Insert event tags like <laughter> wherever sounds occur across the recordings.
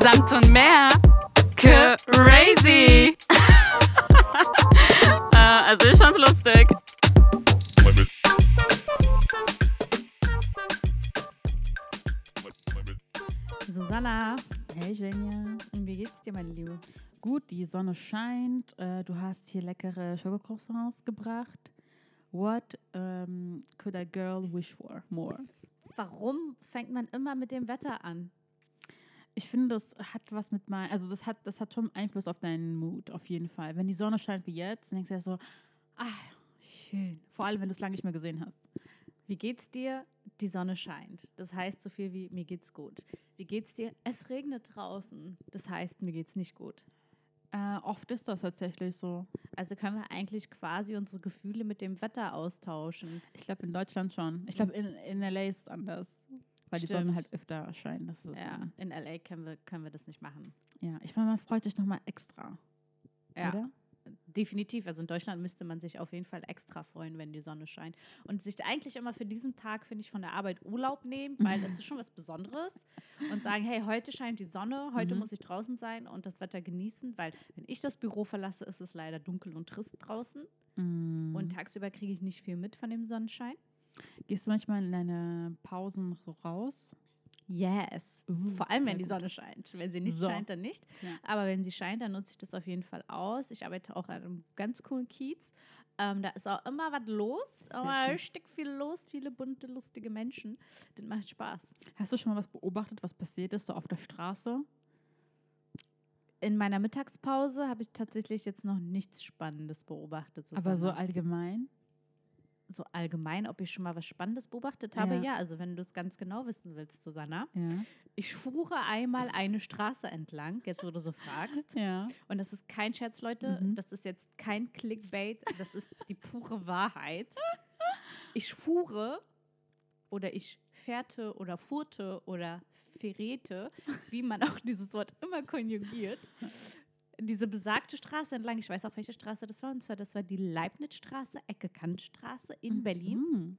Samt und mehr. Crazy. äh, <laughs> also ich fand's lustig. Susanna, Hey Jenja, wie geht's dir, meine Liebe? gut, die Sonne scheint. Äh, du hast hier leckere Schokocroissants gebracht. What um, could a girl wish for more? Warum fängt man immer mit dem Wetter an? Ich finde, das hat was mit mein, also das hat, das hat schon Einfluss auf deinen Mut, auf jeden Fall. Wenn die Sonne scheint wie jetzt, denkst du ja so, ah, schön. Vor allem, wenn du es lange nicht mehr gesehen hast. Wie geht's dir? Die Sonne scheint. Das heißt so viel wie mir geht's gut. Wie geht's dir? Es regnet draußen. Das heißt, mir geht's nicht gut. Äh, oft ist das tatsächlich so. Also können wir eigentlich quasi unsere Gefühle mit dem Wetter austauschen. Ich glaube, in Deutschland schon. Ich glaube, in, in LA ist es anders. Weil die Sonne Stimmt. halt öfter scheint. Das ist Ja, in LA können wir, können wir das nicht machen. ja. Ich meine, man freut sich nochmal extra. Ja, Oder? definitiv. Also in Deutschland müsste man sich auf jeden Fall extra freuen, wenn die Sonne scheint. Und sich eigentlich immer für diesen Tag, finde ich, von der Arbeit Urlaub nehmen, <laughs> weil das ist schon was Besonderes. Und sagen, hey, heute scheint die Sonne, heute Mhm. muss ich draußen sein und das Wetter genießen, weil wenn ich das Büro verlasse, ist es leider dunkel und trist draußen. Mm. Und tagsüber kriege ich nicht viel mit von dem Sonnenschein. Gehst du manchmal in deine Pausen noch so raus? Yes. Uh, Vor allem, wenn die gut. Sonne scheint. Wenn sie nicht So. scheint, dann nicht. Ja. Aber wenn sie scheint, dann nutze ich das auf jeden Fall aus. Ich arbeite auch an einem ganz coolen Kiez. Ähm, da ist auch immer was los. Immer richtig viel los. Viele bunte, lustige Menschen. Das macht Spaß. Hast du schon mal was beobachtet, was passiert ist, so auf der Straße? In meiner Mittagspause habe ich tatsächlich jetzt noch nichts Spannendes beobachtet. Aber so allgemein? So allgemein, ob ich schon mal was Spannendes beobachtet habe. Ja. Ja, also wenn du es ganz genau wissen willst, Susanna. Ja. Ich fuhre einmal eine Straße entlang, jetzt wo du so fragst. Ja. Und das ist kein Scherz, Leute. Mhm. Das ist jetzt kein Clickbait. Das ist die pure Wahrheit. <laughs> Ich fuhre oder ich fährte oder furte oder verrete, wie man auch dieses Wort immer konjugiert, diese besagte Straße entlang. Ich weiß auch, welche Straße das war. Und zwar, das war die Leibnizstraße, Ecke Kantstraße in Berlin. Mhm.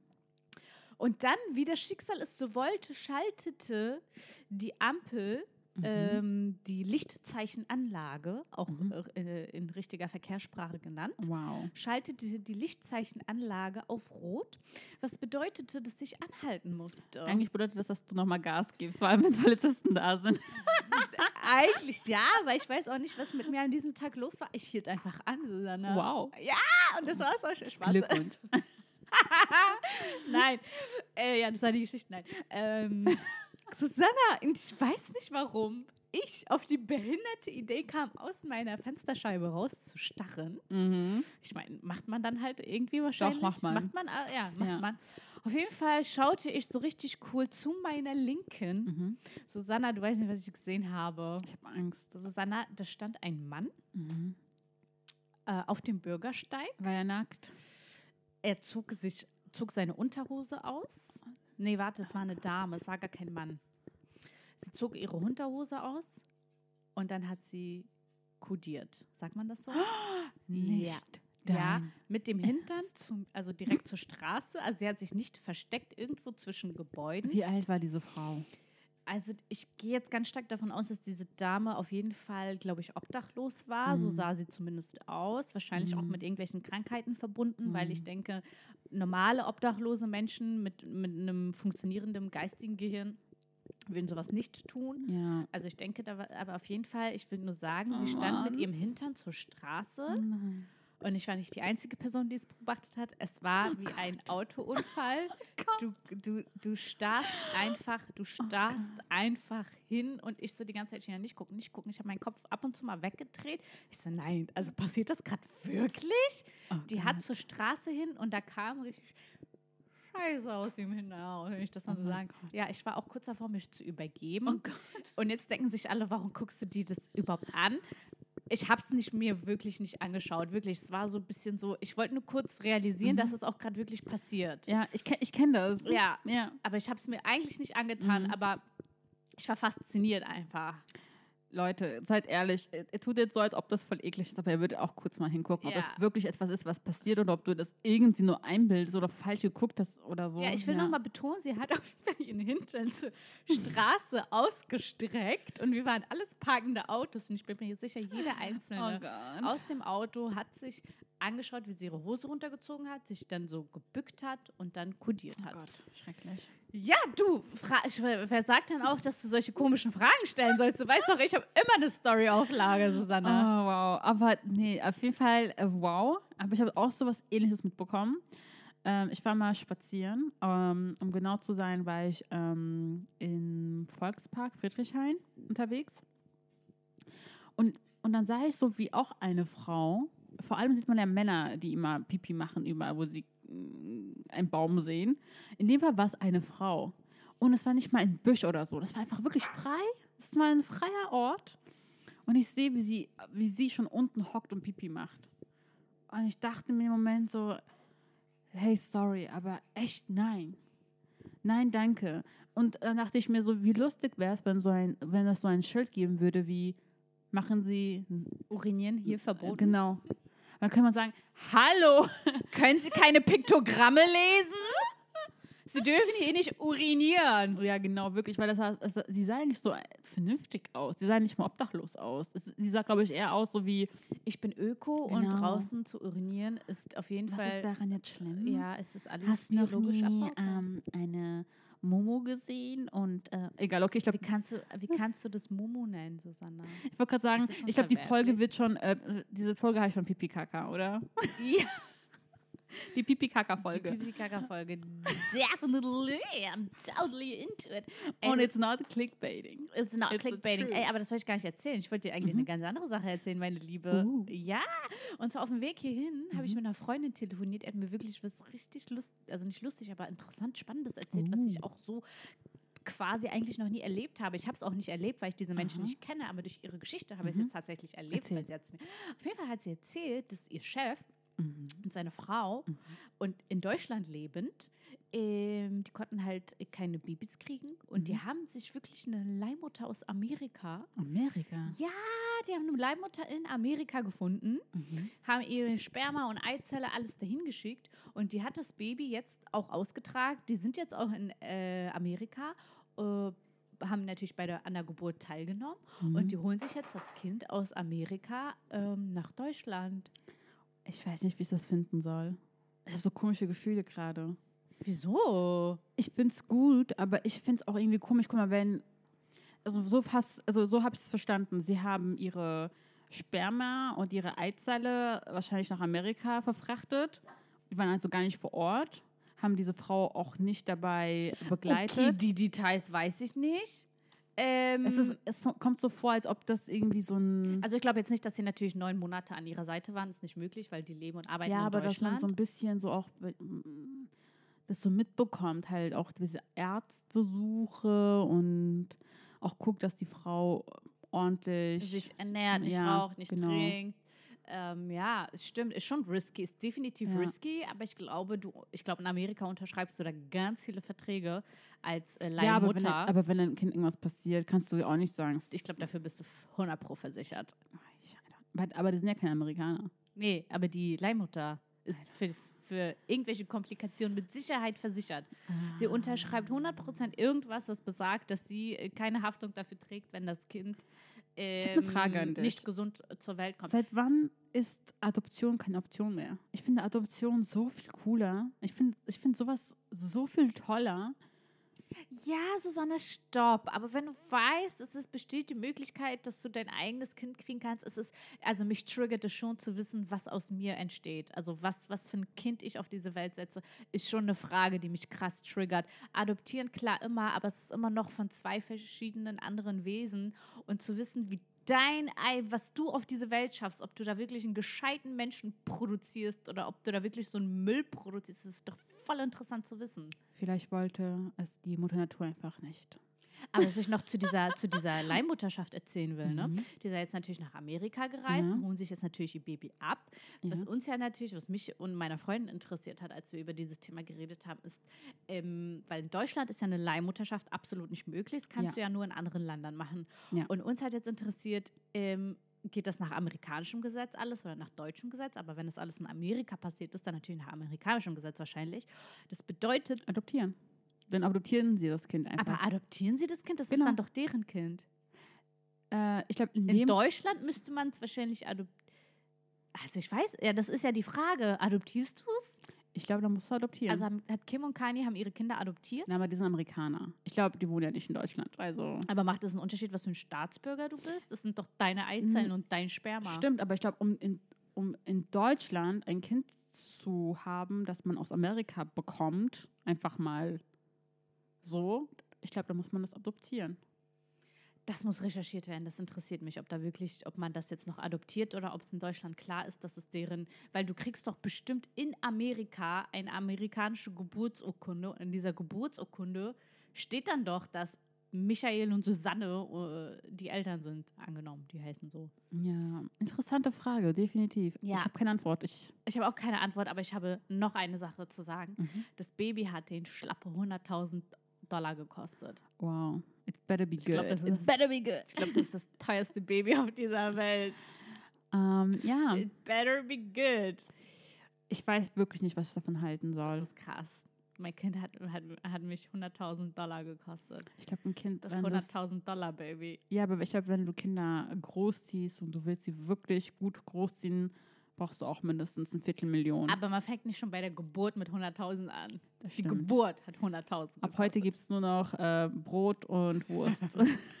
Und dann, wie das Schicksal es so wollte, schaltete die Ampel Mhm. ähm, die Lichtzeichenanlage, auch Mhm. äh, in richtiger Verkehrssprache genannt, Wow. schaltete die Lichtzeichenanlage auf Rot, was bedeutete, dass ich anhalten musste. Eigentlich bedeutet das, dass du nochmal Gas gibst, vor allem wenn Polizisten da sind. <laughs> Eigentlich ja, aber ich weiß auch nicht, was mit mir an diesem Tag los war. Ich hielt einfach an, Susanne. Wow. Ja, und das war so schön Spaß. Glückwunsch. <laughs> Nein. Äh, ja, das war die Geschichte. Nein. Ähm, <laughs> Susanna, ich weiß nicht warum, ich auf die behinderte Idee kam, aus meiner Fensterscheibe rauszustarren. Mhm. Ich meine, macht man dann halt irgendwie wahrscheinlich. macht man. Macht man, äh, ja, macht Ja. man. Auf jeden Fall schaute ich so richtig cool zu meiner Linken. Mhm. Susanna, du weißt nicht, was ich gesehen habe. Ich habe Angst. Susanna, da stand ein Mann Mhm. äh, auf dem Bürgersteig. War er nackt? Er zog sich, zog seine Unterhose aus. Nee, warte, es war eine Dame, es war gar kein Mann. Sie zog ihre Unterhose aus und dann hat sie kodiert. Sagt man das so? <gasps> Nicht. Ja, dein mit dem Hintern, zum, also direkt zur Straße. Also sie hat sich nicht versteckt irgendwo zwischen Gebäuden. Wie alt war diese Frau? Also ich gehe jetzt ganz stark davon aus, dass diese Dame auf jeden Fall, glaube ich, obdachlos war. So Mhm. sah sie zumindest aus. Wahrscheinlich auch Mhm. mit irgendwelchen Krankheiten verbunden, weil ich Mhm. denke, normale obdachlose Menschen mit, mit einem funktionierenden geistigen Gehirn würden sowas nicht tun. Ja. Also ich denke, da war, aber auf jeden Fall, ich will nur sagen, Oh sie stand mit Mann. ihrem Hintern zur Straße Oh. Und ich war nicht die einzige Person, die es beobachtet hat. Es war Oh wie ein Autounfall. <laughs> du, du, du starrst einfach, du starrst einfach hin und ich so die ganze Zeit, ich ja nicht gucken, nicht gucken. Ich habe meinen Kopf ab und zu mal weggedreht. Ich so, nein, also passiert das gerade wirklich? Oh Die hat Gott. zur Straße hin und da kam richtig scheiße aus wie im Hinterhaus, wenn ich das mal Oh so sagen Ja, ich war auch kurz davor, mich zu übergeben. Oh Gott. Und jetzt denken sich alle, warum guckst du dir das überhaupt an? Ich habe es nicht mir wirklich nicht angeschaut, wirklich. Es war so ein bisschen so, ich wollte nur kurz realisieren, Mhm. dass es auch gerade wirklich passiert. Ja, ich, ich kenne das. Ja, Ja. aber ich habe es mir eigentlich nicht angetan, Mhm. aber ich war fasziniert einfach. Leute, seid ehrlich, er er tut jetzt so, als ob das voll eklig ist, aber er würde auch kurz mal hingucken, ob Ja. das wirklich etwas ist, was passiert oder ob du das irgendwie nur einbildest oder falsch geguckt hast oder so. Ja, ich will noch mal betonen, sie hat <laughs> auf jeden Fall ihren Hintern zur Straße <laughs> ausgestreckt und wir waren alles parkende Autos und ich bin mir sicher, jeder <laughs> Oh einzelne Gott. aus dem Auto hat sich angeschaut, wie sie ihre Hose runtergezogen hat, sich dann so gebückt hat und dann kodiert oh hat. Gott, schrecklich. Ja, du, wer sagt dann auch, dass du solche komischen Fragen stellen sollst? Du weißt doch, ich habe immer eine Story auf Lager, Oh, Susanne. wow. Aber nee, auf jeden Fall äh, wow. Aber ich habe auch sowas ähnliches mitbekommen. Ähm, ich war mal spazieren. Ähm, um genau zu sein, war ich ähm, im Volkspark Friedrichshain unterwegs. Und, und dann sah ich so wie auch eine Frau. Vor allem sieht man ja Männer, die immer Pipi machen, überall, wo sie einen Baum sehen. In dem Fall war es eine Frau. Und es war nicht mal ein Büsch oder so. Das war einfach wirklich frei. Es war ein freier Ort. Und ich sehe, wie sie, wie sie schon unten hockt und Pipi macht. Und ich dachte mir im Moment so, hey, sorry, aber echt nein. Nein, danke. Und dann dachte ich mir so, wie lustig wäre es, wenn, so ein, wenn es so ein Schild geben würde, wie machen Sie Urinieren hier verboten. Genau. Dann könnte man sagen, hallo, <laughs> Können Sie keine Piktogramme lesen? Sie dürfen hier nicht urinieren. Ja, genau, wirklich, weil das, heißt, sie sah nicht so vernünftig aus. Sie sah nicht mal obdachlos aus. Sie sah, glaube ich, eher aus so wie, Ich bin Öko und Genau. draußen zu urinieren ist auf jeden was Fall. ist daran jetzt schlimm? Ja, es ist alles Hast du noch biologisch nie ähm, eine Momo gesehen? Und äh, egal, okay, ich Wie glaube, kannst, du, wie kannst du das Mumu nennen, Susanna? ich wollte gerade sagen, ich glaube, die Folge wird schon, äh, diese Folge heißt schon Pipi Kaka, oder? Ja, Die Pipi Kaka die Folge. Pipi-Kaka-Folge. <laughs> Definitely, I'm totally into it. Ey, Und it's not clickbaiting. It's not It's clickbaiting. Ey, aber das wollte ich gar nicht erzählen. Ich wollte dir eigentlich Mhm. eine ganz andere Sache erzählen, meine Liebe. Uh. Ja. Und zwar auf dem Weg hierhin habe ich Mhm. mit einer Freundin telefoniert. Die hat mir wirklich was richtig lustig, also nicht lustig, aber interessant, spannendes erzählt, was ich Uh. auch so quasi eigentlich noch nie erlebt habe. Ich habe es auch nicht erlebt, weil ich diese Menschen Aha. nicht kenne, aber durch ihre Geschichte habe ich Mhm. es jetzt tatsächlich erlebt. Erzähl. Weil sie mir. Auf jeden Fall hat sie erzählt, dass ihr Chef Mhm. und seine Frau Mhm. und in Deutschland lebend, ähm, die konnten halt keine Babys kriegen und die Mhm. haben sich wirklich eine Leihmutter aus Amerika, Amerika. ja, die haben eine Leihmutter in Amerika gefunden, Mhm. haben ihre Sperma und Eizelle alles dahin geschickt und die hat das Baby jetzt auch ausgetragen. Die sind jetzt auch in äh, Amerika, äh, haben natürlich bei der, an der Geburt teilgenommen Mhm. und die holen sich jetzt das Kind aus Amerika ähm, nach Deutschland. Ich weiß nicht, wie ich das finden soll. Ich habe so komische Gefühle gerade. Wieso? Ich finde es gut, aber ich finde es auch irgendwie komisch. Guck mal, wenn. Also so fast, also so habe ich es verstanden. Sie haben ihre Sperma und ihre Eizelle wahrscheinlich nach Amerika verfrachtet. Die waren also gar nicht vor Ort, haben diese Frau auch nicht dabei begleitet. Okay, die Details weiß ich nicht. Ähm, Es, ist, es kommt so vor, als ob das irgendwie so ein. also ich glaube jetzt nicht, dass sie natürlich neun Monate an ihrer Seite waren. Ist nicht möglich, weil die leben und arbeiten ja, in aber dass man Deutschland. so ein bisschen so auch das so mitbekommt, halt auch diese Arztbesuche und auch guckt, dass die Frau ordentlich sich ernährt, nicht Ja, raucht, nicht genau. trinkt. Ähm, ja, es stimmt, ist schon risky, ist definitiv Ja. risky, aber ich glaube, du, ich glaube, in Amerika unterschreibst du da ganz viele Verträge als äh, Ja, aber wenn, Leihmutter. aber wenn deinem Kind irgendwas passiert, kannst du auch nicht sagen. ich glaube, dafür bist du 100 pro versichert. Aber, aber die sind ja keine Amerikaner. Nee, aber die Leihmutter ist für, für irgendwelche Komplikationen mit Sicherheit versichert. Sie Ah. unterschreibt 100% irgendwas, was besagt, dass sie äh, keine Haftung dafür trägt, wenn das Kind ähm, nicht gesund äh, zur Welt kommt. Seit wann ist Adoption keine Option mehr? Ich finde Adoption so viel cooler. Ich finde ich find sowas so viel toller. Ja, Susanne, stopp. Aber wenn du weißt, es besteht die Möglichkeit, dass du dein eigenes Kind kriegen kannst, es ist, also mich triggert es schon zu wissen, was aus mir entsteht. Also was, was für ein Kind ich auf diese Welt setze, ist schon eine Frage, die mich krass triggert. Adoptieren, klar, immer, aber es ist immer noch von zwei verschiedenen anderen Wesen. Und zu wissen, wie dein Ei, was du auf diese Welt schaffst, ob du da wirklich einen gescheiten Menschen produzierst oder ob du da wirklich so einen Müll produzierst, ist doch voll interessant zu wissen. Vielleicht wollte es die Mutter Natur einfach nicht. Aber was ich noch zu dieser, zu dieser Leihmutterschaft erzählen will, ne? Mhm. Die ist ja jetzt natürlich nach Amerika gereist und holen sich jetzt natürlich ihr Baby ab. Was uns ja natürlich, was mich und meiner Freundin interessiert hat, als wir über dieses Thema geredet haben, ist, ähm, weil in Deutschland ist ja eine Leihmutterschaft absolut nicht möglich. Das kannst Ja. du ja nur in anderen Ländern machen. Ja. Und uns hat jetzt interessiert, ähm, geht das nach amerikanischem Gesetz alles oder nach deutschem Gesetz? Aber wenn das alles in Amerika passiert ist, dann natürlich nach amerikanischem Gesetz wahrscheinlich. Das bedeutet, Adoptieren. Dann adoptieren sie das Kind einfach. aber adoptieren sie das Kind? Das Genau. ist dann doch deren Kind. äh, ich glaube, in In Deutschland müsste man es wahrscheinlich adoptieren. Also ich weiß, ja, das ist ja die Frage. Adoptierst du es? Ich glaube, da musst du adoptieren. Also haben, hat Kim und Kanye haben ihre Kinder adoptiert? Na, aber die sind Amerikaner. Ich glaube, die wohnen ja nicht in Deutschland. Also Aber macht es einen Unterschied, was für ein Staatsbürger du bist? Das sind doch deine Eizellen Mhm. und dein Sperma. stimmt, aber ich glaube, um in, um in Deutschland ein Kind zu haben, das man aus Amerika bekommt, einfach mal so, ich glaube, da muss man das adoptieren. Das muss recherchiert werden. Das interessiert mich, ob da wirklich, ob man das jetzt noch adoptiert oder ob es in Deutschland klar ist, dass es deren, weil du kriegst doch bestimmt in Amerika eine amerikanische Geburtsurkunde und in dieser Geburtsurkunde steht dann doch, dass Michael und Susanne äh, die Eltern sind, angenommen, die heißen so. Ja, interessante Frage, definitiv. Ja. Ich habe keine Antwort. Ich, Ich habe auch keine Antwort, aber ich habe noch eine Sache zu sagen. Mhm. Das Baby hat den schlappe 100.000 Dollar gekostet. wow, it better be Ich good. glaub, it better be good. Ich glaube, das ist das teuerste Baby auf dieser Welt. Ähm, ja, It better be good. ich weiß wirklich nicht, was ich davon halten soll. Das ist krass. Mein Kind hat, hat, hat mich 100.000 Dollar gekostet. Ich glaube, ein Kind, Das wenn du's- 100.000 Dollar Baby. Ja, aber ich glaube, wenn du Kinder großziehst und du willst sie wirklich gut großziehen, brauchst du auch mindestens ein Viertelmillion. Aber man fängt nicht schon bei der Geburt mit 100.000 an. Die. Geburt hat 100.000. Ab heute gibt es nur noch äh, Brot und Wurst. <laughs> <laughs>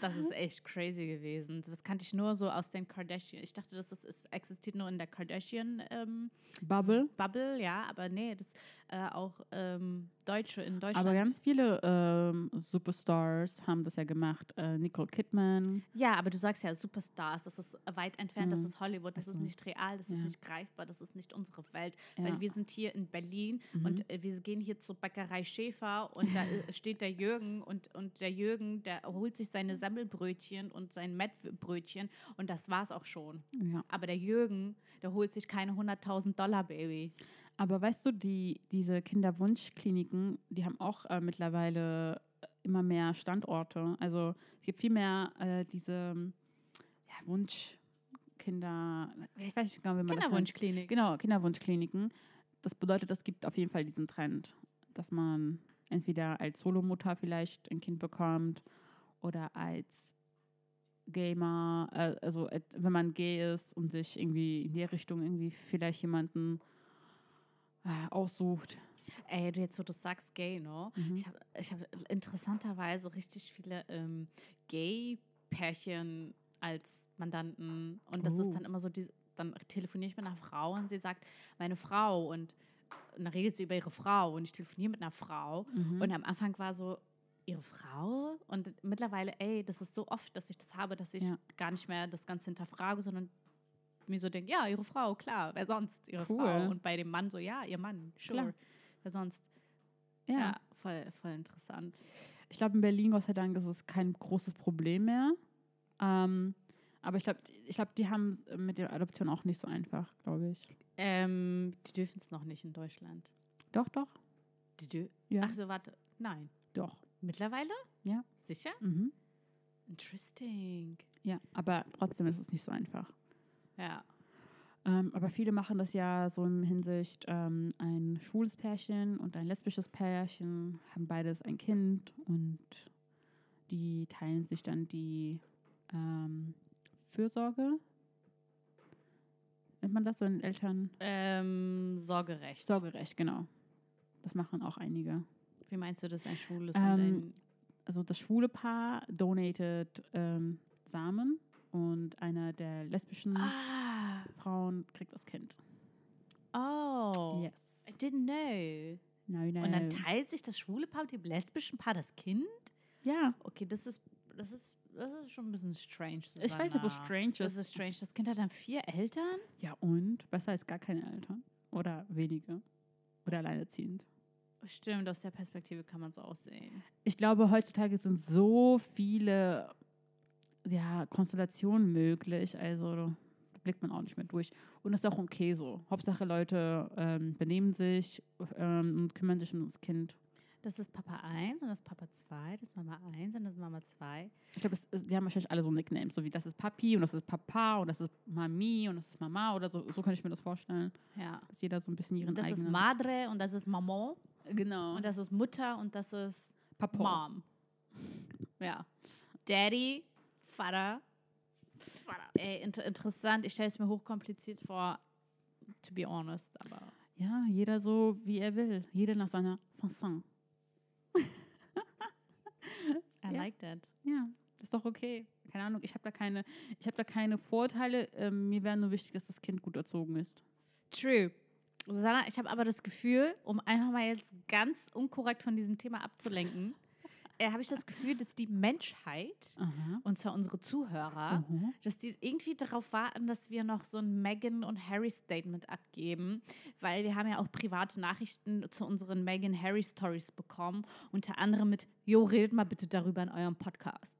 Das ist echt crazy gewesen. Das kannte ich nur so aus den Kardashian. Ich dachte, das ist, existiert nur in der Kardashian ähm, Bubble. Bubble, ja, aber nee, das äh, auch ähm, Deutsche in Deutschland. Aber ganz viele ähm, Superstars haben das ja gemacht. Äh, Nicole Kidman. Ja, aber du sagst ja Superstars, das ist weit entfernt, das Mhm. ist Hollywood, das ist nicht real, das ja. ist nicht greifbar, das ist nicht unsere Welt. Ja. Weil wir sind hier in Berlin Mhm. und äh, wir gehen hier zur Bäckerei Schäfer und da äh, <laughs> steht der Jürgen und, und der Jürgen, der holt sich seine Semmelbrötchen und sein Mettbrötchen und das war's auch schon. Ja. Aber der Jürgen, der holt sich keine 100.000 Dollar Baby. Aber weißt du, die, diese Kinderwunschkliniken, die haben auch äh, mittlerweile immer mehr Standorte. Also es gibt viel mehr äh, diese ja, Wunschkinder, ich weiß nicht genau, wie man das nennt. Kinderwunschklinik. Genau, Kinderwunschkliniken. Das bedeutet, es gibt auf jeden Fall diesen Trend, dass man entweder als Solomutter vielleicht ein Kind bekommt oder als Gamer, äh, also wenn man gay ist und sich irgendwie in der Richtung irgendwie vielleicht jemanden äh, aussucht. Ey, du jetzt so, du sagst gay, ne? Mhm. Ich habe ich hab interessanterweise richtig viele ähm, Gay-Pärchen als Mandanten. Und das Oh. ist dann immer so, die, dann telefoniere ich mit einer Frau und sie sagt, meine Frau. Und, und dann redet sie über ihre Frau und ich telefoniere mit einer Frau. Mhm. Und am Anfang war so, ihre Frau? Und mittlerweile, ey, das ist so oft, dass ich das habe, dass ich Ja. gar nicht mehr das Ganze hinterfrage, sondern mir so denke, ja, ihre Frau, klar, wer sonst? Ihre Cool. Frau. Und bei dem Mann so, ja, ihr Mann, sure. Klar. Wer sonst? ja. Ja, voll, voll interessant. Ich glaube, in Berlin, Gott sei Dank, ist es kein großes Problem mehr. Ähm, aber ich glaube, ich glaub, die haben es mit der Adoption auch nicht so einfach, glaube ich. Ähm, die dürfen es noch nicht in Deutschland. Doch, doch. Die dür Ja. Ach so, warte. Nein. Doch. Mittlerweile? Ja. Sicher? Mhm. Interesting. Ja, aber trotzdem ist es nicht so einfach. Ja. Ähm, aber viele machen das ja so in Hinsicht, ähm, ein schwules Pärchen und ein lesbisches Pärchen haben beides ein Kind und die teilen sich dann die ähm, Fürsorge. Nennt man das, wenn Eltern Ähm, Sorgerecht. Sorgerecht, genau. Das machen auch einige. Wie meinst du das, ein schwules Ähm. Also das schwule Paar donatet ähm, Samen und einer der lesbischen Ah. Frauen kriegt das Kind. Oh. Yes. I didn't know. No, no. Und dann teilt sich das schwule Paar mit dem lesbischen Paar das Kind? ja, Okay, das ist, das ist, das ist schon ein bisschen strange. ich weiß nicht, ob es Susanna. strange Das ist. ist strange. Das Kind hat dann vier Eltern? Ja, und? Besser als gar keine Eltern. Oder wenige. Oder alleinerziehend. Stimmt, aus der Perspektive kann man es auch sehen. Ich glaube, heutzutage sind so viele ja, Konstellationen möglich. Also da blickt man auch nicht mehr durch. Und das ist auch okay so. Hauptsache Leute ähm, benehmen sich ähm, und kümmern sich um das Kind. Das ist Papa 1 und das ist Papa 2, das ist Mama 1 und das ist Mama 2. Ich glaube, die haben wahrscheinlich alle so Nicknames, so wie das ist Papi und das ist Papa und das ist Mami und das ist Mama oder so. So kann ich mir das vorstellen, Ja. dass jeder so ein bisschen ihren Das ist eigenen... Madre und das ist Maman genau. und das ist Mutter und das ist Papa. Mom. Ja. Daddy, Vater. Vater. Ey, inter interessant. Ich stelle es mir hochkompliziert vor, to be honest, aber Ja, jeder so, wie er will. Jeder nach seiner Fasson. <laughs> I Ja. like that. Ja, ist doch okay. Keine Ahnung, ich habe da keine, ich habe da keine Vorteile. Ähm, mir wäre nur wichtig, dass das Kind gut erzogen ist. True. Susanna, ich habe aber das Gefühl, um einfach mal jetzt ganz unkorrekt von diesem Thema abzulenken, äh, habe ich das Gefühl, dass die Menschheit, Aha. und zwar unsere Zuhörer, Mhm. dass die irgendwie darauf warten, dass wir noch so ein Meghan und Harry Statement abgeben, weil wir haben ja auch private Nachrichten zu unseren Meghan Harry Stories bekommen, unter anderem mit, jo, redet mal bitte darüber in eurem Podcast.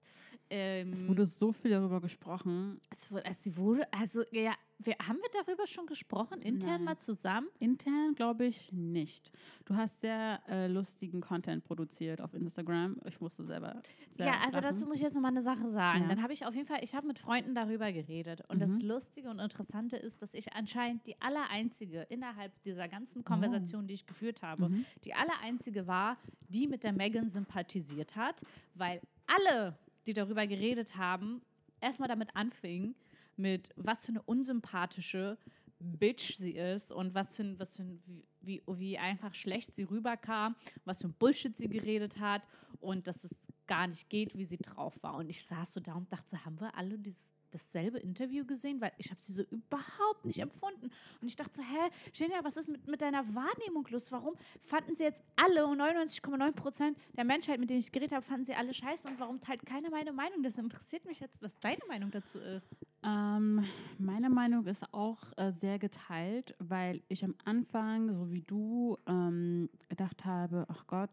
Ähm, Es wurde so viel darüber gesprochen. es wurde, also, sie wurde, also ja, wir, haben wir darüber schon gesprochen, intern Nein. mal zusammen? Intern glaube ich nicht. Du hast sehr äh, lustigen Content produziert auf Instagram. Ich musste selber. Sehr Ja, also lachen. dazu muss ich jetzt noch mal eine Sache sagen. Ja. Dann habe ich auf jeden Fall, ich habe mit Freunden darüber geredet. Und das Mhm. Lustige und Interessante ist, dass ich anscheinend die allereinzige innerhalb dieser ganzen Konversation, die ich geführt habe, Mhm. die allereinzige war, die mit der Megan sympathisiert hat, weil alle, die darüber geredet haben, erstmal damit anfingen, mit was für eine unsympathische Bitch sie ist und was für was für wie, wie, wie einfach schlecht sie rüberkam, was für ein Bullshit sie geredet hat und dass es gar nicht geht, wie sie drauf war. Und ich saß so da und dachte, haben wir alle dieses, dasselbe Interview gesehen? Weil ich habe sie so überhaupt nicht empfunden. Und ich dachte so, hä, Genia, was ist mit, mit deiner Wahrnehmung los? Warum fanden sie jetzt alle und 99,9 Prozent der Menschheit, mit denen ich geredet habe, fanden sie alle scheiße und warum teilt keiner meine Meinung? Das interessiert mich jetzt, was deine Meinung dazu ist. Ähm, meine Meinung ist auch äh, sehr geteilt, weil ich am Anfang, so wie du, ähm, gedacht habe, ach Gott,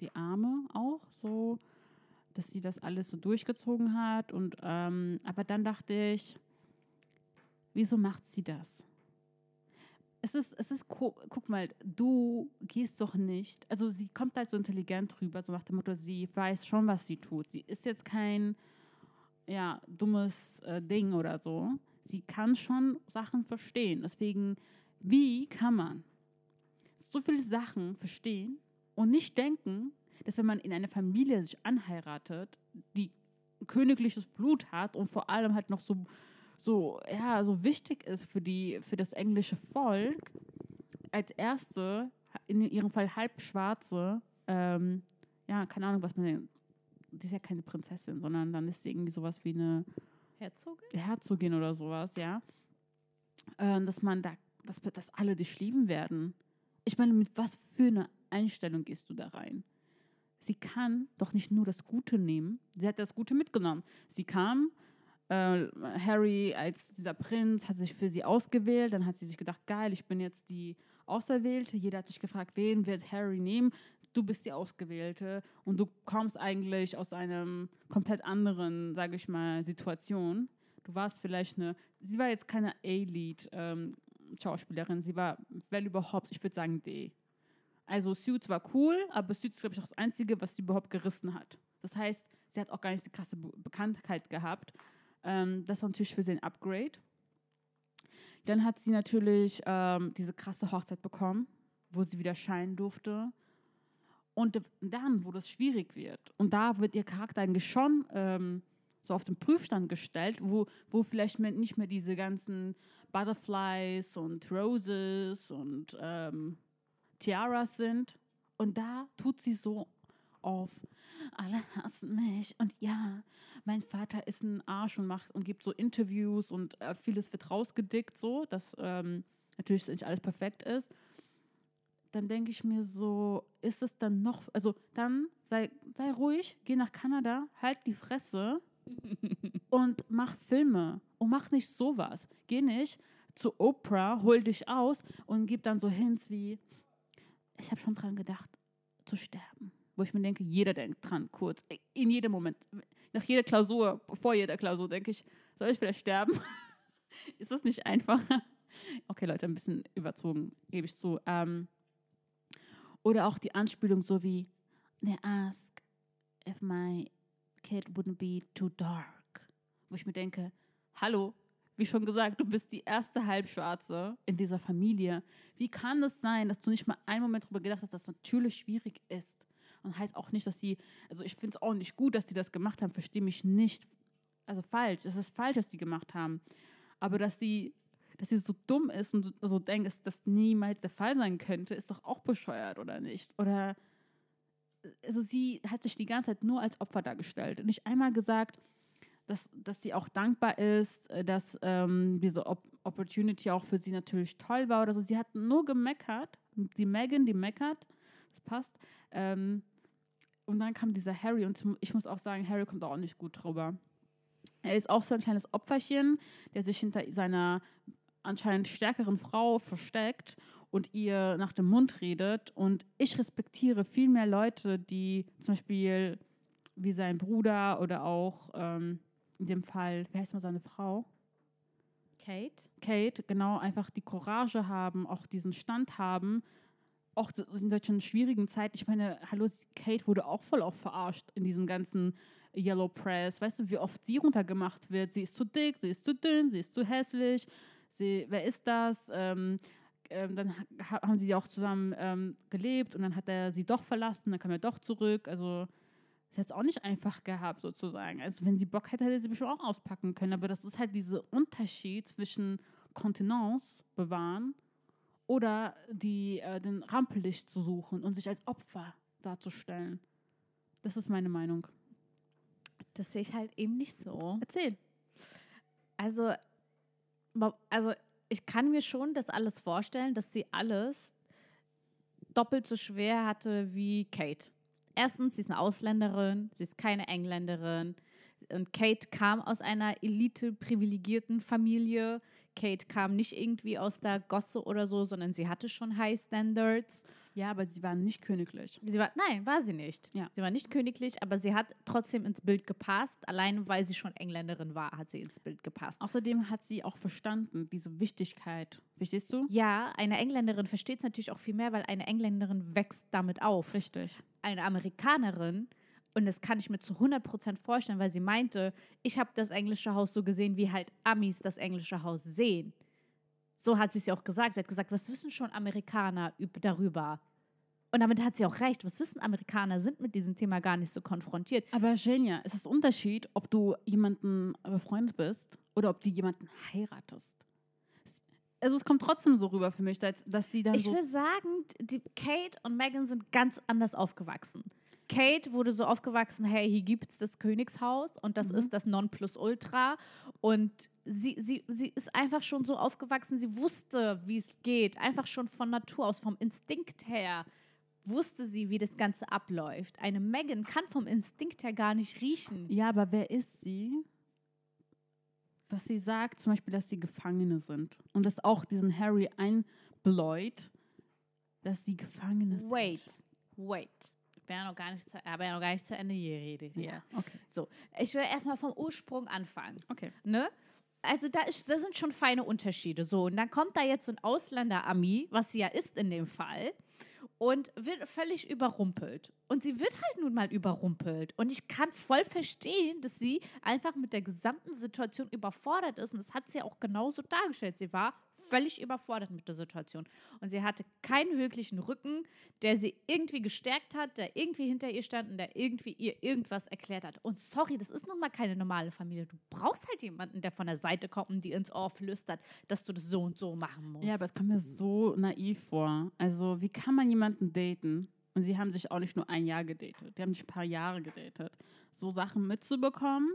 die Arme auch so, dass sie das alles so durchgezogen hat. Und ähm, aber dann dachte ich, wieso macht sie das? Es ist, es ist, guck mal, du gehst doch nicht, also sie kommt halt so intelligent rüber, so nach dem Motto, sie weiß schon, was sie tut. Sie ist jetzt kein, ja, dummes äh, Ding oder so. Sie kann schon Sachen verstehen. Deswegen, wie kann man so viele Sachen verstehen und nicht denken, dass wenn man in eine Familie sich anheiratet, die königliches Blut hat und vor allem halt noch so, so, ja, so wichtig ist für, die, für das englische Volk, als erste, in ihrem Fall halbschwarze, ähm, ja, keine Ahnung, was man die ist ja keine Prinzessin, sondern dann ist sie irgendwie sowas wie eine Herzogin? Herzogin oder sowas, ja. Ähm, dass man da, dass, dass alle dich lieben werden. Ich meine, mit was für einer Einstellung gehst du da rein? Sie kann doch nicht nur das Gute nehmen. Sie hat das Gute mitgenommen. Sie kam, äh, Harry als dieser Prinz hat sich für sie ausgewählt. Dann hat sie sich gedacht, geil, ich bin jetzt die Auserwählte. Jeder hat sich gefragt, wen wird Harry nehmen? Du bist die Ausgewählte und du kommst eigentlich aus einem komplett anderen, sage ich mal, Situation. Du warst vielleicht eine, sie war jetzt keine A-Lead-Schauspielerin, sie war, wenn überhaupt, ich würde sagen D. Also Suits war cool, aber Suits ist, glaube ich, auch das Einzige, was sie überhaupt gerissen hat. Das heißt, sie hat auch gar nicht die krasse Be Bekanntheit gehabt. Ähm, das war natürlich für sie ein Upgrade. Dann hat sie natürlich ähm, diese krasse Hochzeit bekommen, wo sie wieder scheinen durfte. Und dann, wo das schwierig wird, und da wird ihr Charakter eigentlich schon ähm, so auf den Prüfstand gestellt, wo, wo vielleicht nicht mehr diese ganzen Butterflies und Roses und ähm, Tiaras sind. Und da tut sie so auf, alle hassen mich und ja, mein Vater ist ein Arsch und macht und gibt so Interviews und äh, vieles wird rausgedickt, so, dass ähm, natürlich nicht alles perfekt ist. Dann denke ich mir so, ist es dann noch, also dann sei, sei ruhig, geh nach Kanada, halt die Fresse <laughs> und mach Filme und mach nicht sowas. Geh nicht zu Oprah, hol dich aus und gib dann so Hints wie, ich habe schon dran gedacht, zu sterben. Wo ich mir denke, jeder denkt dran, kurz, in jedem Moment, nach jeder Klausur, vor jeder Klausur denke ich, soll ich vielleicht sterben? <laughs> ist das nicht einfach? okay, Leute, ein bisschen überzogen, gebe ich zu. Ähm, oder auch die Anspielung so wie, they ask if my kid wouldn't be too dark. Wo ich mir denke, hallo, wie schon gesagt, du bist die erste Halbschwarze in dieser Familie. Wie kann es sein, dass du nicht mal einen Moment darüber gedacht hast, dass das natürlich schwierig ist? Und heißt auch nicht, dass sie, also ich finde es auch nicht gut, dass sie das gemacht haben, verstehe mich nicht, also falsch, es ist falsch, dass sie gemacht haben. Aber dass sie, dass sie so dumm ist und so denkt, dass das niemals der Fall sein könnte, ist doch auch bescheuert, oder nicht? Oder, also sie hat sich die ganze Zeit nur als Opfer dargestellt und nicht einmal gesagt, dass, dass sie auch dankbar ist, äh, dass ähm, diese Op Opportunity auch für sie natürlich toll war oder so. Sie hat nur gemeckert, die Megan, die meckert, das passt. Ähm, und dann kam dieser Harry und ich muss auch sagen, Harry kommt auch nicht gut drüber. Er ist auch so ein kleines Opferchen, der sich hinter seiner anscheinend stärkeren Frau versteckt und ihr nach dem Mund redet. Und ich respektiere viel mehr Leute, die zum Beispiel wie sein Bruder oder auch ähm, in dem Fall, wie heißt mal seine Frau? Kate. Kate, genau, einfach die Courage haben, auch diesen Stand haben, auch in solchen schwierigen Zeiten. Ich meine, hallo, Kate wurde auch voll oft verarscht in diesem ganzen Yellow Press. Weißt du, wie oft sie runtergemacht wird? Sie ist zu dick, sie ist zu dünn, sie ist zu hässlich. Sie, wer ist das? Ähm, ähm, dann haben sie auch zusammen ähm, gelebt und dann hat er sie doch verlassen, dann kam er doch zurück. Also sie hat es auch nicht einfach gehabt, sozusagen. Also wenn sie Bock hätte, hätte sie bestimmt auch auspacken können. Aber das ist halt dieser Unterschied zwischen Kontenance bewahren oder die, äh, den Rampenlicht zu suchen und sich als Opfer darzustellen. Das ist meine Meinung. Das sehe ich halt eben nicht so. Erzähl. Also, also ich kann mir schon das alles vorstellen, dass sie alles doppelt so schwer hatte wie Kate. Erstens, sie ist eine Ausländerin, sie ist keine Engländerin. Und Kate kam aus einer elite-privilegierten Familie. Kate kam nicht irgendwie aus der Gosse oder so, sondern sie hatte schon High Standards. Ja, aber sie war nicht königlich. Sie war, nein, war sie nicht. Ja. Sie war nicht königlich, aber sie hat trotzdem ins Bild gepasst. Allein weil sie schon Engländerin war, hat sie ins Bild gepasst. Außerdem hat sie auch verstanden, diese Wichtigkeit. Verstehst du? Ja, eine Engländerin versteht es natürlich auch viel mehr, weil eine Engländerin wächst damit auf. Richtig. Eine Amerikanerin und das kann ich mir zu 100% vorstellen, weil sie meinte, ich habe das englische Haus so gesehen, wie halt Amis das englische Haus sehen. So hat sie es ja auch gesagt. Sie hat gesagt, was wissen schon Amerikaner darüber? Und damit hat sie auch recht. Was wissen Amerikaner, sind mit diesem Thema gar nicht so konfrontiert. Aber Genia, es ist Unterschied, ob du jemanden befreundet bist oder ob du jemanden heiratest. Also es kommt trotzdem so rüber für mich, dass, dass sie dann ich so... will sagen, die Kate und Megan sind ganz anders aufgewachsen. Kate wurde so aufgewachsen, hey, hier gibt es das Königshaus und das mhm. ist das Nonplusultra. Und sie, sie, sie ist einfach schon so aufgewachsen, sie wusste, wie es geht. Einfach schon von Natur aus, vom Instinkt her wusste sie, wie das Ganze abläuft. Eine Megan kann vom Instinkt her gar nicht riechen. Ja, aber wer ist sie? Dass sie sagt, zum Beispiel, dass sie Gefangene sind. Und dass auch diesen Harry einbläut, dass sie Gefangene sind. Wait, wait bin ja noch gar nicht zu, aber ja noch gar nicht zu Ende geredet hier. Ja, okay. So, ich will erstmal vom Ursprung anfangen. Okay. Ne? Also da, ist, da sind schon feine Unterschiede. So, und dann kommt da jetzt so ein Ausländer-Ami, was sie ja ist in dem Fall, und wird völlig überrumpelt. Und sie wird halt nun mal überrumpelt. Und ich kann voll verstehen, dass sie einfach mit der gesamten Situation überfordert ist. Und das hat sie auch genauso dargestellt. Sie war völlig überfordert mit der Situation. Und sie hatte keinen wirklichen Rücken, der sie irgendwie gestärkt hat, der irgendwie hinter ihr stand und der irgendwie ihr irgendwas erklärt hat. Und sorry, das ist nun mal keine normale Familie. Du brauchst halt jemanden, der von der Seite kommt und dir ins Ohr flüstert, dass du das so und so machen musst. Ja, aber es kommt mir so naiv vor. Also, wie kann man jemanden daten? Und sie haben sich auch nicht nur ein Jahr gedatet, die haben sich ein paar Jahre gedatet. So Sachen mitzubekommen,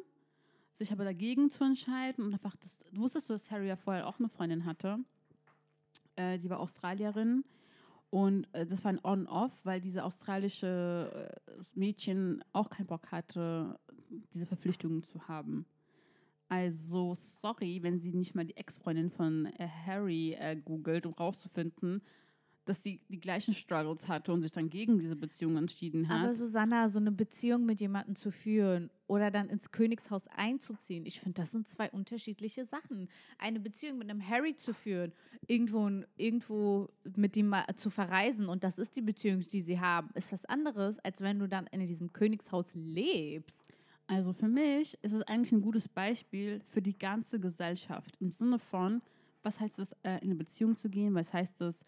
sich aber dagegen zu entscheiden und einfach, das, wusstest du, dass Harry ja vorher auch eine Freundin hatte? Äh, sie war Australierin und äh, das war ein On-Off, weil diese australische äh, Mädchen auch keinen Bock hatte, diese Verpflichtungen zu haben. Also, sorry, wenn sie nicht mal die Ex-Freundin von äh, Harry äh, googelt, um rauszufinden, dass sie die gleichen Struggles hatte und sich dann gegen diese Beziehung entschieden hat. Aber Susanna, so eine Beziehung mit jemandem zu führen oder dann ins Königshaus einzuziehen, ich finde, das sind zwei unterschiedliche Sachen. Eine Beziehung mit einem Harry zu führen, irgendwo, irgendwo mit ihm zu verreisen und das ist die Beziehung, die sie haben, ist was anderes, als wenn du dann in diesem Königshaus lebst. Also für mich ist es eigentlich ein gutes Beispiel für die ganze Gesellschaft im Sinne von, was heißt es, äh, in eine Beziehung zu gehen, was heißt es,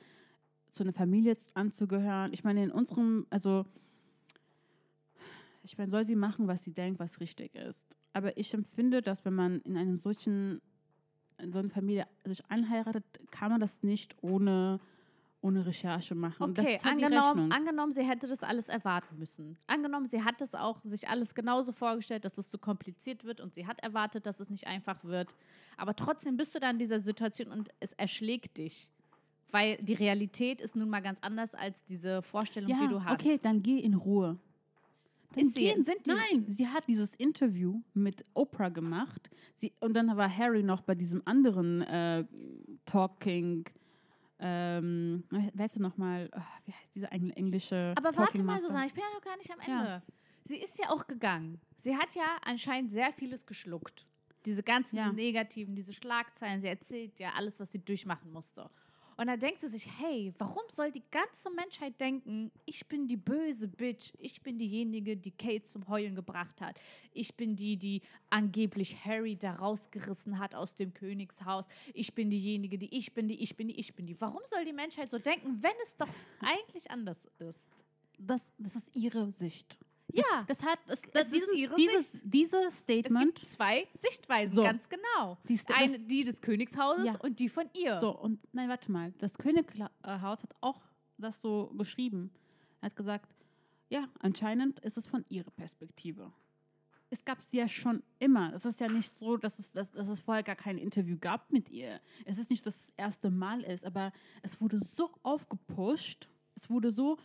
zu einer Familie anzugehören. Ich meine, in unserem, also ich meine, soll sie machen, was sie denkt, was richtig ist. Aber ich empfinde, dass wenn man in einem solchen, in so einer Familie sich anheiratet, kann man das nicht ohne, ohne Recherche machen. Okay, halt angenommen, angenommen, sie hätte das alles erwarten müssen. Angenommen, sie hat es auch sich alles genauso vorgestellt, dass es so kompliziert wird und sie hat erwartet, dass es nicht einfach wird. Aber trotzdem bist du da in dieser Situation und es erschlägt dich. Weil die Realität ist nun mal ganz anders als diese Vorstellung, ja, die du hast. okay, dann geh in Ruhe. Dann Ist sie- geh- sind die- Nein, sie hat dieses Interview mit Oprah gemacht. Sie, und dann war Harry noch bei diesem anderen äh, Talking. Ähm, weißt du nochmal, wie heißt dieser engl- englische Aber warte mal? Susanne, ich bin ja noch gar nicht am Ja. Ende. Sie ist ja auch gegangen. Sie hat ja anscheinend sehr vieles geschluckt. Diese ganzen Ja. negativen, diese Schlagzeilen. Sie erzählt ja alles, was sie durchmachen musste. Und dann denkt sie sich, hey, warum soll die ganze Menschheit denken, ich bin die böse Bitch, ich bin diejenige, die Kate zum Heulen gebracht hat, ich bin die, die angeblich Harry da rausgerissen hat aus dem Königshaus, ich bin diejenige, die ich bin, die ich bin, die ich bin, die. Warum soll die Menschheit so denken, wenn es doch eigentlich anders ist? das, das ist ihre Sicht. Ja, Das hat das, Es das, ist dieses, ihre dieses, Sicht. dieses es Statement. gibt zwei Sichtweisen, So. ganz genau. Die Sta- Eine, die des Königshauses Ja. und die von ihr. So, und nein, warte mal. Das Könighaus hat auch das so geschrieben. Er hat gesagt, ja, anscheinend ist es von ihrer Perspektive. Es gab es ja schon immer. Es ist ja nicht so, dass es, dass, dass es vorher gar kein Interview gab mit ihr. Es ist nicht, dass es das erste Mal ist, aber es wurde so aufgepusht, es wurde so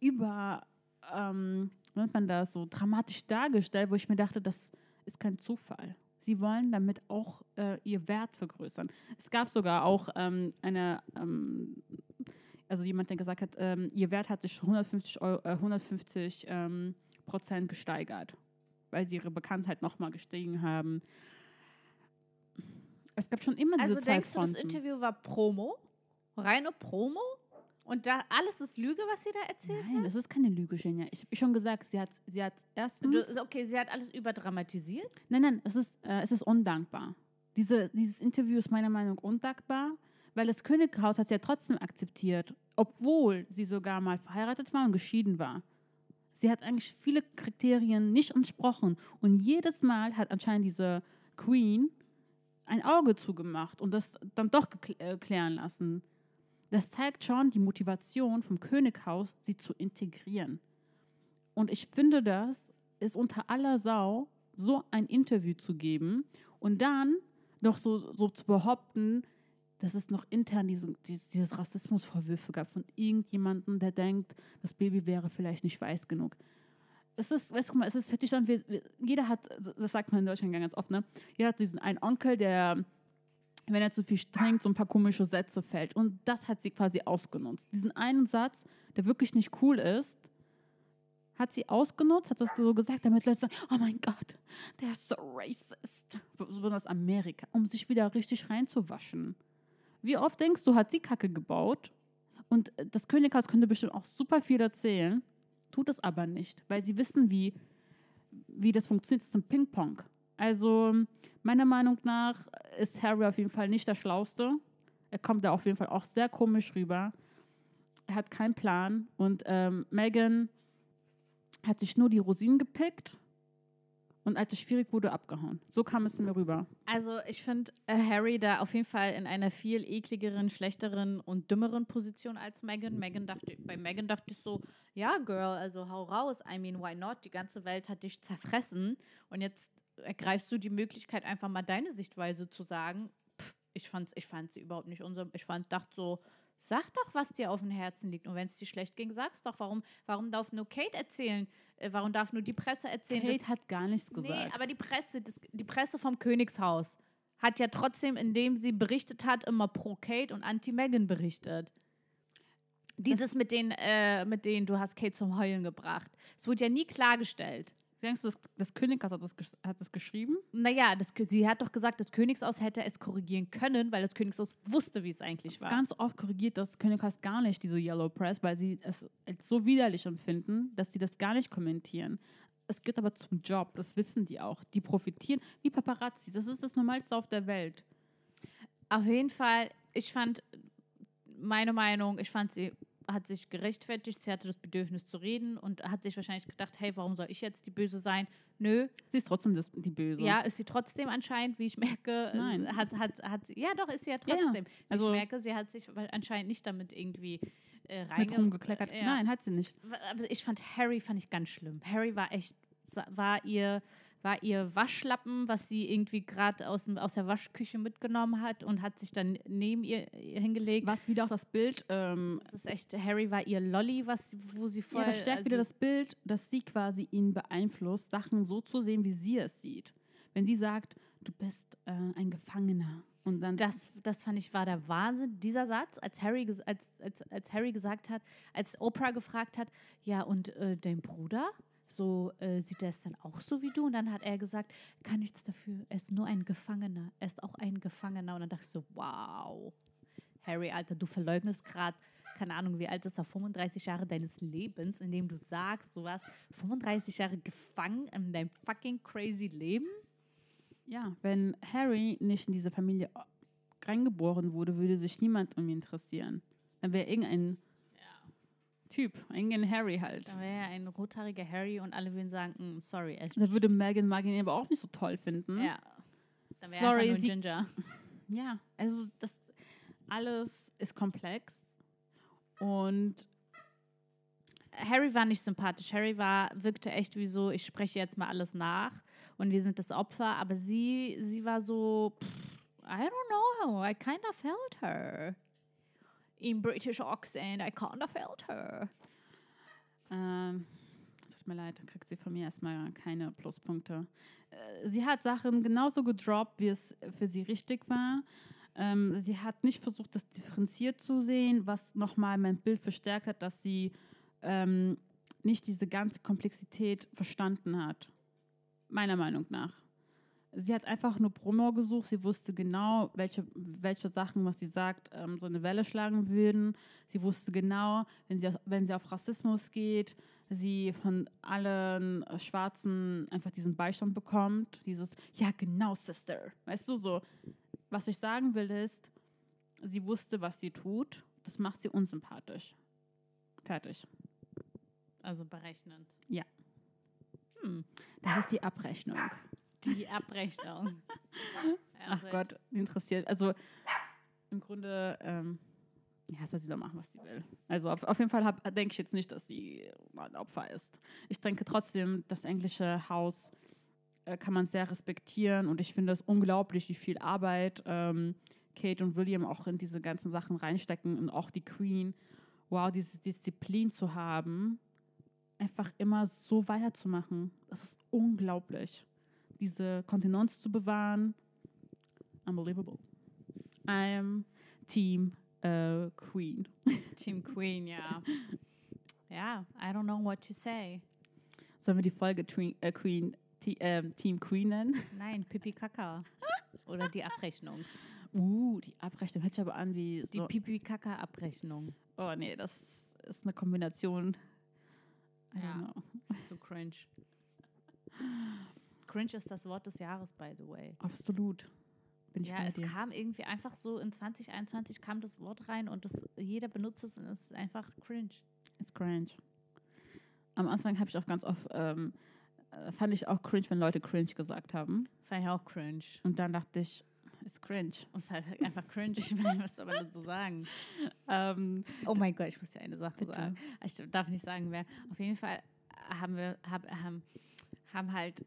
über, ähm, nennt man das, so dramatisch dargestellt, wo ich mir dachte, das ist kein Zufall. Sie wollen damit auch äh, ihr Wert vergrößern. Es gab sogar auch ähm, eine, ähm, also jemand, der gesagt hat, ähm, ihr Wert hat sich 150, Euro, äh, 150 ähm, Prozent gesteigert, weil sie ihre Bekanntheit nochmal gestiegen haben. Es gab schon immer diese also zwei denkst du, das Fronten. Interview war Promo? Reine Promo? Und da alles ist Lüge, was sie da erzählt Nein, hat? das ist keine Lüge, Genia. Ich habe schon gesagt, sie hat, sie hat erstens... Du, okay, sie hat alles überdramatisiert. Nein, nein, es ist, äh, es ist undankbar. Diese, dieses Interview ist meiner Meinung nach undankbar, weil das Könighaus hat sie ja trotzdem akzeptiert, obwohl sie sogar mal verheiratet war und geschieden war. Sie hat eigentlich viele Kriterien nicht entsprochen und jedes Mal hat anscheinend diese Queen ein Auge zugemacht und das dann doch äh, klären lassen. Das zeigt schon die Motivation vom Könighaus, sie zu integrieren. Und ich finde, das ist unter aller Sau, so ein Interview zu geben und dann noch so, so zu behaupten, dass es noch intern diese, dieses, Rassismusvorwürfe gab von irgendjemandem, der denkt, das Baby wäre vielleicht nicht weiß genug. Es ist, weißt du, mal, es ist, an, wie, wie- jeder hat, das sagt man in Deutschland ganz oft, ne? Jeder hat diesen einen Onkel, der, wenn er zu viel trinkt, so ein paar komische Sätze fällt. Und das hat sie quasi ausgenutzt. Diesen einen Satz, der wirklich nicht cool ist, hat sie ausgenutzt, hat das so gesagt, damit Leute sagen, oh mein Gott, der ist so racist. Besonders Amerika, um sich wieder richtig reinzuwaschen. Wie oft denkst du, hat sie Kacke gebaut? Und das Könighaus könnte bestimmt auch super viel erzählen, tut es aber nicht, weil sie wissen, wie, wie das funktioniert. Das ist ein Ping-Pong. Also meiner Meinung nach ist Harry auf jeden Fall nicht der Schlauste. Er kommt da auf jeden Fall auch sehr komisch rüber. Er hat keinen Plan. Und ähm, Megan hat sich nur die Rosinen gepickt und als es schwierig wurde, abgehauen. So kam es mir rüber. Also ich finde äh, Harry da auf jeden Fall in einer viel ekligeren, schlechteren und dümmeren Position als Meghan. Meghan dachte, bei Meghan dachte ich so, ja, Girl, also hau raus. I mean, why not? Die ganze Welt hat dich zerfressen und jetzt ergreifst du die Möglichkeit, einfach mal deine Sichtweise zu sagen. Pff, ich fand ich fand sie überhaupt nicht unser. Ich fand, dachte so, sag doch, was dir auf dem Herzen liegt. Und wenn es dir schlecht ging, sag's doch. Warum, warum darf nur Kate erzählen? Äh, warum darf nur die Presse erzählen? dass- Kate hat gar nichts gesagt. Nee, aber die Presse, das, die Presse vom Königshaus hat ja trotzdem, indem sie berichtet hat, immer pro Kate und anti Meghan berichtet. Dieses mit den, äh, mit denen du hast Kate zum Heulen gebracht. Es wurde ja nie klargestellt. Denkst du, das, das Könighaus hat das, hat das geschrieben? Naja, das, sie hat doch gesagt, das Königshaus hätte es korrigieren können, weil das Königshaus wusste, wie es eigentlich war. Ganz oft korrigiert das Könighaus gar nicht diese Yellow Press, weil sie es als so widerlich empfinden, dass sie das gar nicht kommentieren. Es gehört aber zum Job, das wissen die auch. Die profitieren wie Paparazzi. Das ist das Normalste auf der Welt. Auf jeden Fall, ich fand, meine Meinung, ich fand, sie hat sich gerechtfertigt, sie hatte das Bedürfnis zu reden und hat sich wahrscheinlich gedacht, hey, warum soll ich jetzt die Böse sein? Nö, Sie ist trotzdem das, die Böse. ja, ist sie trotzdem anscheinend, wie ich merke, äh, Nein. hat, hat, hat, ja doch, ist sie ja Ja, ja. trotzdem. Also- ich merke, sie hat sich anscheinend nicht damit irgendwie äh, mit reinge- rumgekleckert. äh, ja. Nein, hat sie nicht. Aber ich fand Harry fand ich ganz schlimm. Harry war echt war ihr war ihr Waschlappen, was sie irgendwie gerade aus, aus der Waschküche mitgenommen hat und hat sich dann neben ihr hingelegt. Was wieder auch das Bild, ähm, Das ist echt, Harry war ihr Lolly, was, wo sie voll... ja, das stärkt wieder also- das Bild, dass sie quasi ihn beeinflusst, Sachen so zu sehen, wie sie es sieht. Wenn sie sagt, du bist äh, ein Gefangener und dann Das, das fand ich war der Wahnsinn, dieser Satz, als Harry, als, als, als Harry gesagt hat, als Oprah gefragt hat, ja und äh, dein Bruder, so äh, sieht er es dann auch so wie du? Und dann hat er gesagt, kann nichts dafür, er ist nur ein Gefangener, er ist auch ein Gefangener. Und dann dachte ich so, wow, Harry, Alter, du verleugnest gerade, keine Ahnung, wie alt ist er, 35 Jahre deines Lebens, indem du sagst, du warst 35 Jahre gefangen in deinem fucking crazy Leben. Ja, wenn Harry nicht in diese Familie reingeboren wurde, würde sich niemand um ihn interessieren. Dann wäre irgendein Typ, irgendein Harry halt. Da wäre er ein rothaariger Harry und alle würden sagen, "Mm, sorry, Da würde Meghan Markle ihn aber auch nicht so toll finden. Ja. Dann wäre Sorry, einfach nur Ginger. <laughs> Ja, also das alles ist komplex und Harry war nicht sympathisch. Harry war, wirkte echt wie so, ich spreche jetzt mal alles nach und wir sind das Opfer. Aber sie, sie war so, pff, I don't know, I kind of felt her. In British accent, I kind of felt her. ähm, tut mir leid, da kriegt sie von mir erstmal keine Pluspunkte. Äh, sie hat Sachen genauso gedroppt, wie es für sie richtig war. Ähm, sie hat nicht versucht, das differenziert zu sehen, was nochmal mein Bild verstärkt hat, dass sie ähm, nicht diese ganze Komplexität verstanden hat. Meiner Meinung nach. Sie hat einfach nur Promo gesucht. Sie wusste genau, welche, welche Sachen, was sie sagt, ähm, so eine Welle schlagen würden. Sie wusste genau, wenn sie, wenn sie auf Rassismus geht, sie von allen Schwarzen einfach diesen Beistand bekommt. Dieses, ja genau, Sister. Weißt du, so, was ich sagen will ist, sie wusste, was sie tut. Das macht sie unsympathisch. Fertig. Also berechnend. Ja. Hm. Das ist die Abrechnung. Die Abrechnung. <laughs> Ach Also, Gott, die interessiert. Also im Grunde, ähm, ja, soll sie doch machen, was sie will. Also auf, auf jeden Fall denke ich jetzt nicht, dass sie ein Opfer ist. Ich denke trotzdem, das englische Haus äh, kann man sehr respektieren und ich finde es unglaublich, wie viel Arbeit ähm, Kate und William auch in diese ganzen Sachen reinstecken und auch die Queen. Wow, diese Disziplin zu haben, einfach immer so weiterzumachen. Das ist unglaublich. Diese Kontinenz zu bewahren, unbelievable. I'm Team äh, Queen. <laughs> Team Queen, ja. Ja, I don't know what to say. Sollen wir die Folge Tween, äh, Queen, T, ähm, Team Queen nennen? Nein, Pipi Kaka. Oder die Abrechnung. Uh, die Abrechnung hört sich aber an wie Die so. Pipi Kaka Abrechnung. Oh nee, das ist eine Kombination. I Ja. don't know. Ist zu cringe. <laughs> Cringe ist das Wort des Jahres, by the way. Absolut. Bin ich Ja, es dir. kam irgendwie einfach so in 2021 kam das Wort rein und das, jeder benutzt es und es ist einfach cringe. It's cringe. Am Anfang habe ich auch ganz oft, ähm, äh, fand ich auch cringe, wenn Leute cringe gesagt haben. Fand ich auch cringe. Und dann dachte ich, it's cringe. Und es ist halt einfach cringe. Ich meine, was soll man dazu sagen? <laughs> Ähm, Oh mein Gott, ich muss dir eine Sache Bitte. sagen. Ich darf nicht sagen, wer. Auf jeden Fall haben wir hab, haben, haben halt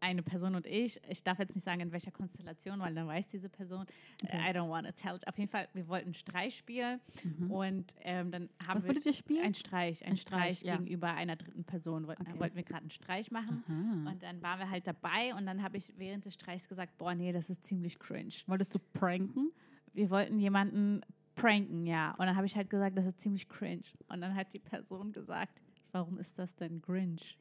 eine Person und ich, ich darf jetzt nicht sagen, in welcher Konstellation, weil dann weiß diese Person, Okay. I don't want to tell. Auf jeden Fall, wir wollten Streich spielen mhm. und ähm, dann haben Was wir wolltet ihr spielen? ein Streich, ein, Ein Streich, Streich, ja. gegenüber einer dritten Person. Wollten, Okay. wollten wir gerade einen Streich machen. Aha. Und dann waren wir halt dabei und dann habe ich während des Streichs gesagt, boah, nee, das ist ziemlich cringe. Wolltest du pranken? Wir wollten jemanden pranken, ja. Und dann habe ich halt gesagt, das ist ziemlich cringe. Und dann hat die Person gesagt, warum ist das denn Grinch?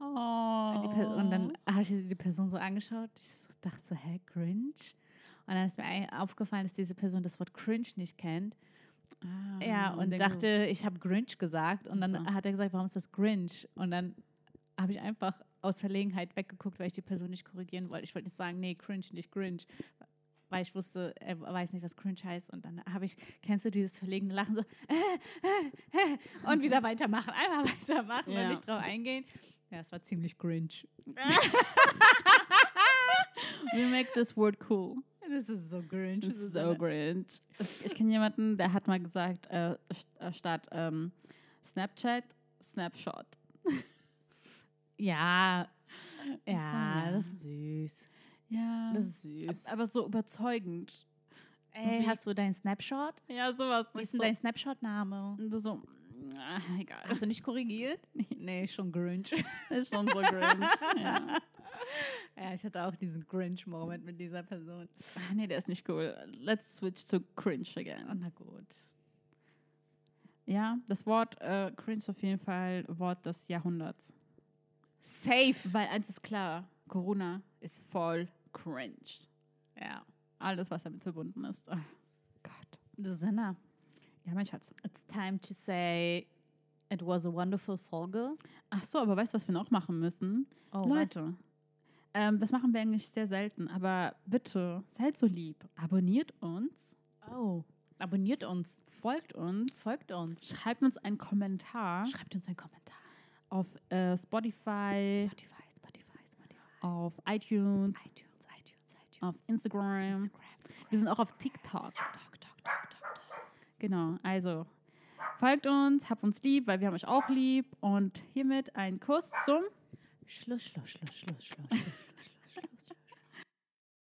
Oh. Und dann habe ich die Person so angeschaut. Ich dachte so, hä, Grinch? Und dann ist mir aufgefallen, dass diese Person das Wort Cringe nicht kennt. Ah, Ja, und denke- dachte, ich habe Grinch gesagt. Und dann So. hat er gesagt, warum ist das Grinch? Und dann habe ich einfach aus Verlegenheit weggeguckt, weil ich die Person nicht korrigieren wollte. Ich wollte nicht sagen, nee, Cringe, nicht Grinch. Weil ich wusste, er weiß nicht, was Cringe heißt. Und dann habe ich, kennst du dieses verlegene Lachen so, <laughs> und wieder weitermachen, einmal weitermachen Ja. und nicht drauf eingehen. Ja, es war ziemlich Grinch. We <laughs> make this word cool. Das ist so Grinch. Das Das ist ist so cringe. Ich kenne jemanden, der hat mal gesagt, äh, äh, statt ähm, Snapchat, Snapshot. Ja, ja. das ist süß. Ja. Das ist süß. aber so überzeugend. Ey, wie- hast du deinen Snapshot? Ja, sowas. Wie ist so, denn dein Snapshot-Name? und du so, ah, egal. Hast du nicht korrigiert? <laughs> Nee, schon Grinch. <laughs> ist schon so cringe. ja. Ja, ich hatte auch diesen Grinch-Moment mit dieser Person. Ach, nee, der ist nicht cool. Let's switch to cringe again. Oh, na gut. Ja, das Wort äh, cringe auf jeden Fall Wort des Jahrhunderts. Safe. Weil eins ist klar, Corona ist voll cringe. Ja. Alles, was damit verbunden ist. Oh Gott. Du Sinner, Ja, mein Schatz. it's time to say it was a wonderful Folge. Ach so, aber weißt du, was wir noch machen müssen? Oh, Leute, ähm, das machen wir eigentlich sehr selten, aber bitte, seid so lieb. Abonniert uns? Oh, abonniert uns. folgt uns, Folgt uns. schreibt uns einen Kommentar Schreibt uns einen Kommentar. auf äh, Spotify, Spotify, Spotify, Spotify. auf iTunes, iTunes. Auf Instagram. Instagram. Wir sind auch auf TikTok. Talk, talk, talk. Genau, also folgt uns, habt uns lieb, weil wir haben euch auch lieb. Und hiermit ein Kuss zum Schluss, Schluss, Schluss, Schluss, Schluss, Schluss.